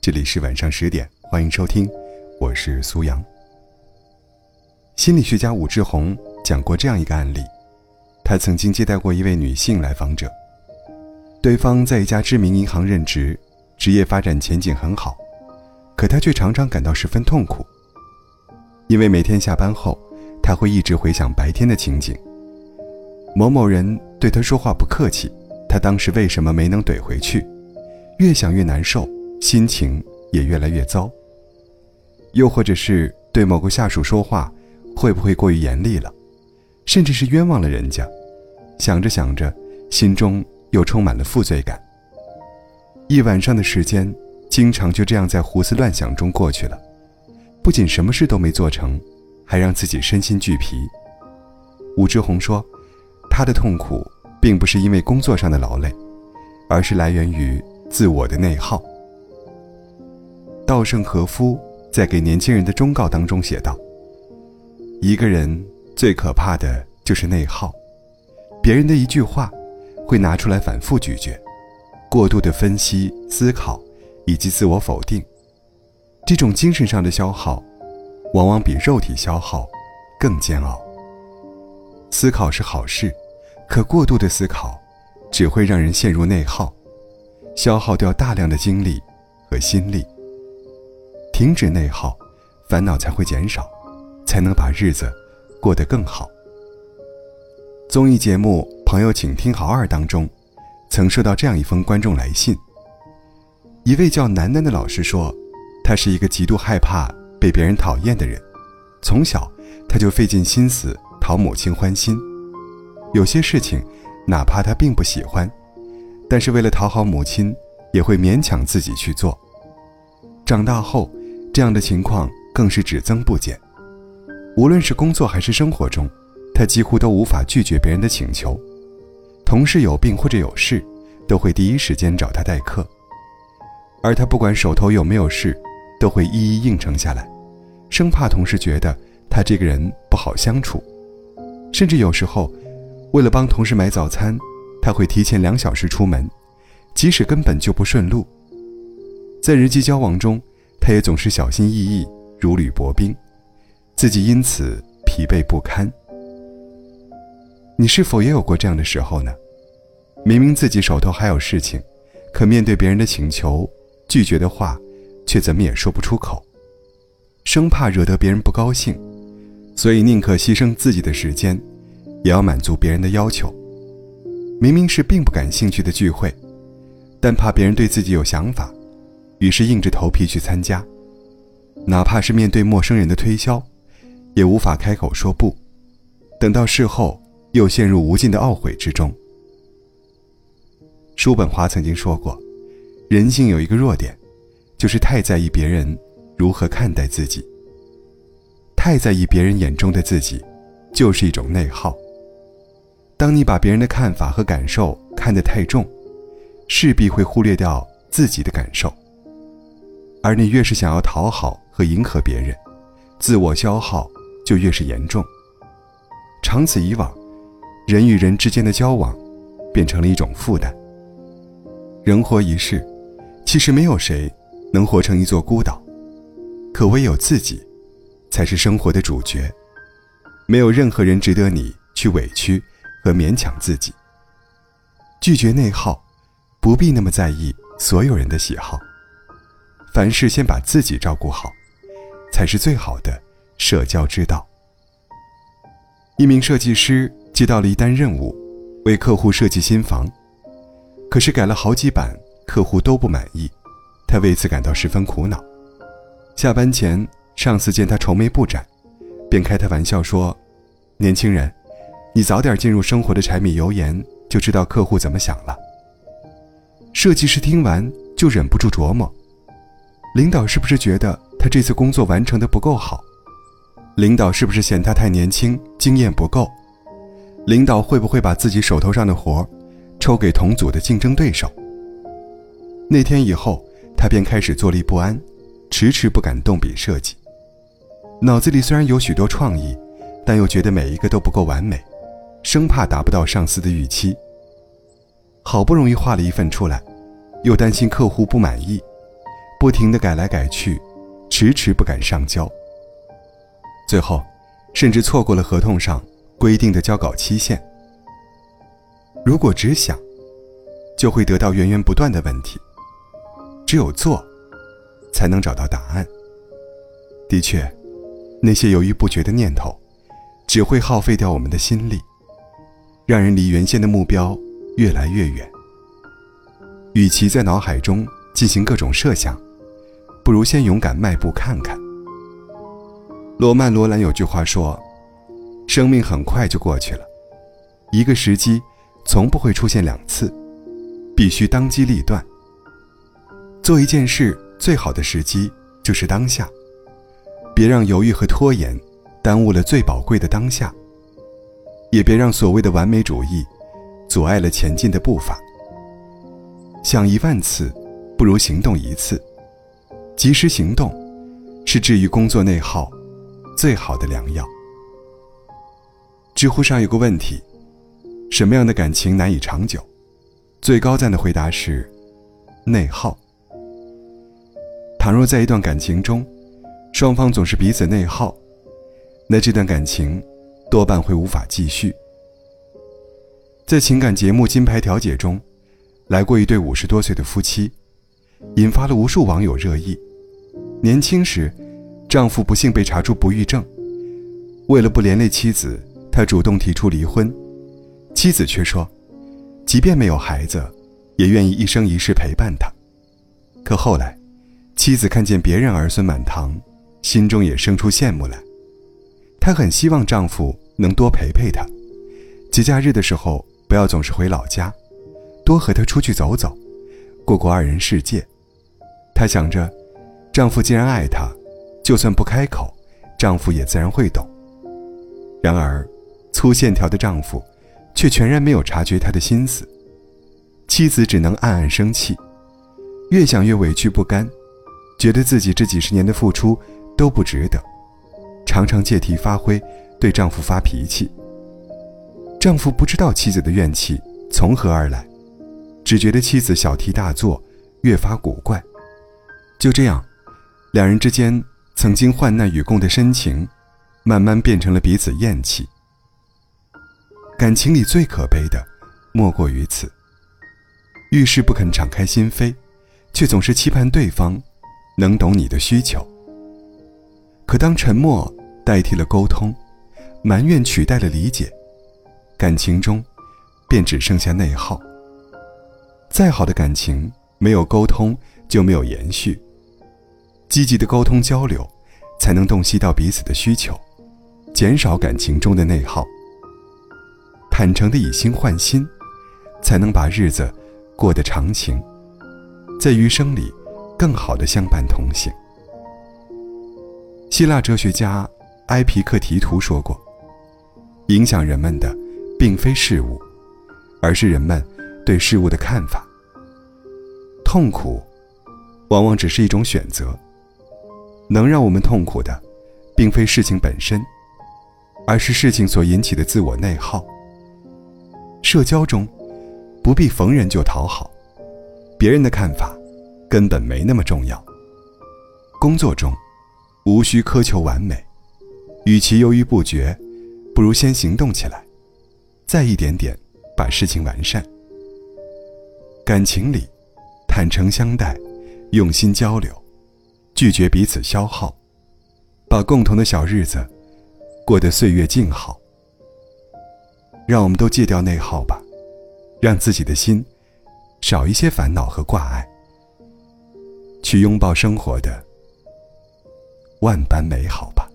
这里是晚上十点，欢迎收听，我是苏阳。心理学家武志红讲过这样一个案例，他曾经接待过一位女性来访者，对方在一家知名银行任职，职业发展前景很好，可他却常常感到十分痛苦，因为每天下班后，他会一直回想白天的情景。某某人对他说话不客气，他当时为什么没能怼回去？越想越难受。心情也越来越糟。又或者是对某个下属说话，会不会过于严厉了，甚至是冤枉了人家？想着想着，心中又充满了负罪感。一晚上的时间，经常就这样在胡思乱想中过去了。不仅什么事都没做成，还让自己身心俱疲。武志红说，他的痛苦并不是因为工作上的劳累，而是来源于自我的内耗。稻盛和夫在给年轻人的忠告当中写道：“一个人最可怕的就是内耗，别人的一句话，会拿出来反复咀嚼，过度的分析、思考，以及自我否定。这种精神上的消耗，往往比肉体消耗更煎熬。思考是好事，可过度的思考，只会让人陷入内耗，消耗掉大量的精力和心力。”停止内耗，烦恼才会减少，才能把日子过得更好。综艺节目《朋友，请听好二》当中，曾收到这样一封观众来信。一位叫楠楠的老师说，他是一个极度害怕被别人讨厌的人，从小他就费尽心思讨母亲欢心，有些事情哪怕他并不喜欢，但是为了讨好母亲，也会勉强自己去做。长大后。这样的情况更是只增不减，无论是工作还是生活中，他几乎都无法拒绝别人的请求。同事有病或者有事，都会第一时间找他代课，而他不管手头有没有事，都会一一应承下来，生怕同事觉得他这个人不好相处。甚至有时候，为了帮同事买早餐，他会提前两小时出门，即使根本就不顺路。在人际交往中，他也总是小心翼翼，如履薄冰，自己因此疲惫不堪。你是否也有过这样的时候呢？明明自己手头还有事情，可面对别人的请求，拒绝的话，却怎么也说不出口，生怕惹得别人不高兴，所以宁可牺牲自己的时间，也要满足别人的要求。明明是并不感兴趣的聚会，但怕别人对自己有想法。于是硬着头皮去参加，哪怕是面对陌生人的推销，也无法开口说不。等到事后，又陷入无尽的懊悔之中。叔本华曾经说过，人性有一个弱点，就是太在意别人如何看待自己。太在意别人眼中的自己，就是一种内耗。当你把别人的看法和感受看得太重，势必会忽略掉自己的感受。而你越是想要讨好和迎合别人，自我消耗就越是严重。长此以往，人与人之间的交往变成了一种负担。人活一世，其实没有谁能活成一座孤岛，可唯有自己，才是生活的主角。没有任何人值得你去委屈和勉强自己。拒绝内耗，不必那么在意所有人的喜好。凡事先把自己照顾好，才是最好的社交之道。一名设计师接到了一单任务，为客户设计新房，可是改了好几版，客户都不满意，他为此感到十分苦恼。下班前，上司见他愁眉不展，便开他玩笑说：“年轻人，你早点进入生活的柴米油盐，就知道客户怎么想了。”设计师听完就忍不住琢磨。领导是不是觉得他这次工作完成的不够好？领导是不是嫌他太年轻，经验不够？领导会不会把自己手头上的活抽给同组的竞争对手？那天以后，他便开始坐立不安，迟迟不敢动笔设计。脑子里虽然有许多创意，但又觉得每一个都不够完美，生怕达不到上司的预期。好不容易画了一份出来，又担心客户不满意。不停的改来改去，迟迟不敢上交。最后，甚至错过了合同上规定的交稿期限。如果只想，就会得到源源不断的问题。只有做，才能找到答案。的确，那些犹豫不决的念头，只会耗费掉我们的心力，让人离原先的目标越来越远。与其在脑海中进行各种设想，不如先勇敢迈步看看。罗曼·罗兰有句话说：“生命很快就过去了，一个时机从不会出现两次，必须当机立断。做一件事最好的时机就是当下，别让犹豫和拖延耽误了最宝贵的当下，也别让所谓的完美主义阻碍了前进的步伐。想一万次，不如行动一次。”及时行动，是治愈工作内耗最好的良药。知乎上有个问题：什么样的感情难以长久？最高赞的回答是：内耗。倘若在一段感情中，双方总是彼此内耗，那这段感情多半会无法继续。在情感节目《金牌调解》中，来过一对五十多岁的夫妻，引发了无数网友热议。年轻时，丈夫不幸被查出不育症，为了不连累妻子，他主动提出离婚。妻子却说，即便没有孩子，也愿意一生一世陪伴他。可后来，妻子看见别人儿孙满堂，心中也生出羡慕来。她很希望丈夫能多陪陪她，节假日的时候不要总是回老家，多和他出去走走，过过二人世界。她想着。丈夫既然爱她，就算不开口，丈夫也自然会懂。然而，粗线条的丈夫，却全然没有察觉她的心思。妻子只能暗暗生气，越想越委屈不甘，觉得自己这几十年的付出都不值得，常常借题发挥，对丈夫发脾气。丈夫不知道妻子的怨气从何而来，只觉得妻子小题大做，越发古怪。就这样。两人之间曾经患难与共的深情，慢慢变成了彼此厌弃。感情里最可悲的，莫过于此。遇事不肯敞开心扉，却总是期盼对方能懂你的需求。可当沉默代替了沟通，埋怨取代了理解，感情中便只剩下内耗。再好的感情，没有沟通就没有延续。积极的沟通交流，才能洞悉到彼此的需求，减少感情中的内耗。坦诚的以心换心，才能把日子过得长情，在余生里更好的相伴同行。希腊哲学家埃皮克提图说过：“影响人们的，并非事物，而是人们对事物的看法。痛苦，往往只是一种选择。”能让我们痛苦的，并非事情本身，而是事情所引起的自我内耗。社交中，不必逢人就讨好，别人的看法根本没那么重要。工作中，无需苛求完美，与其犹豫不决，不如先行动起来，再一点点把事情完善。感情里，坦诚相待，用心交流。拒绝彼此消耗，把共同的小日子过得岁月静好。让我们都戒掉内耗吧，让自己的心少一些烦恼和挂碍，去拥抱生活的万般美好吧。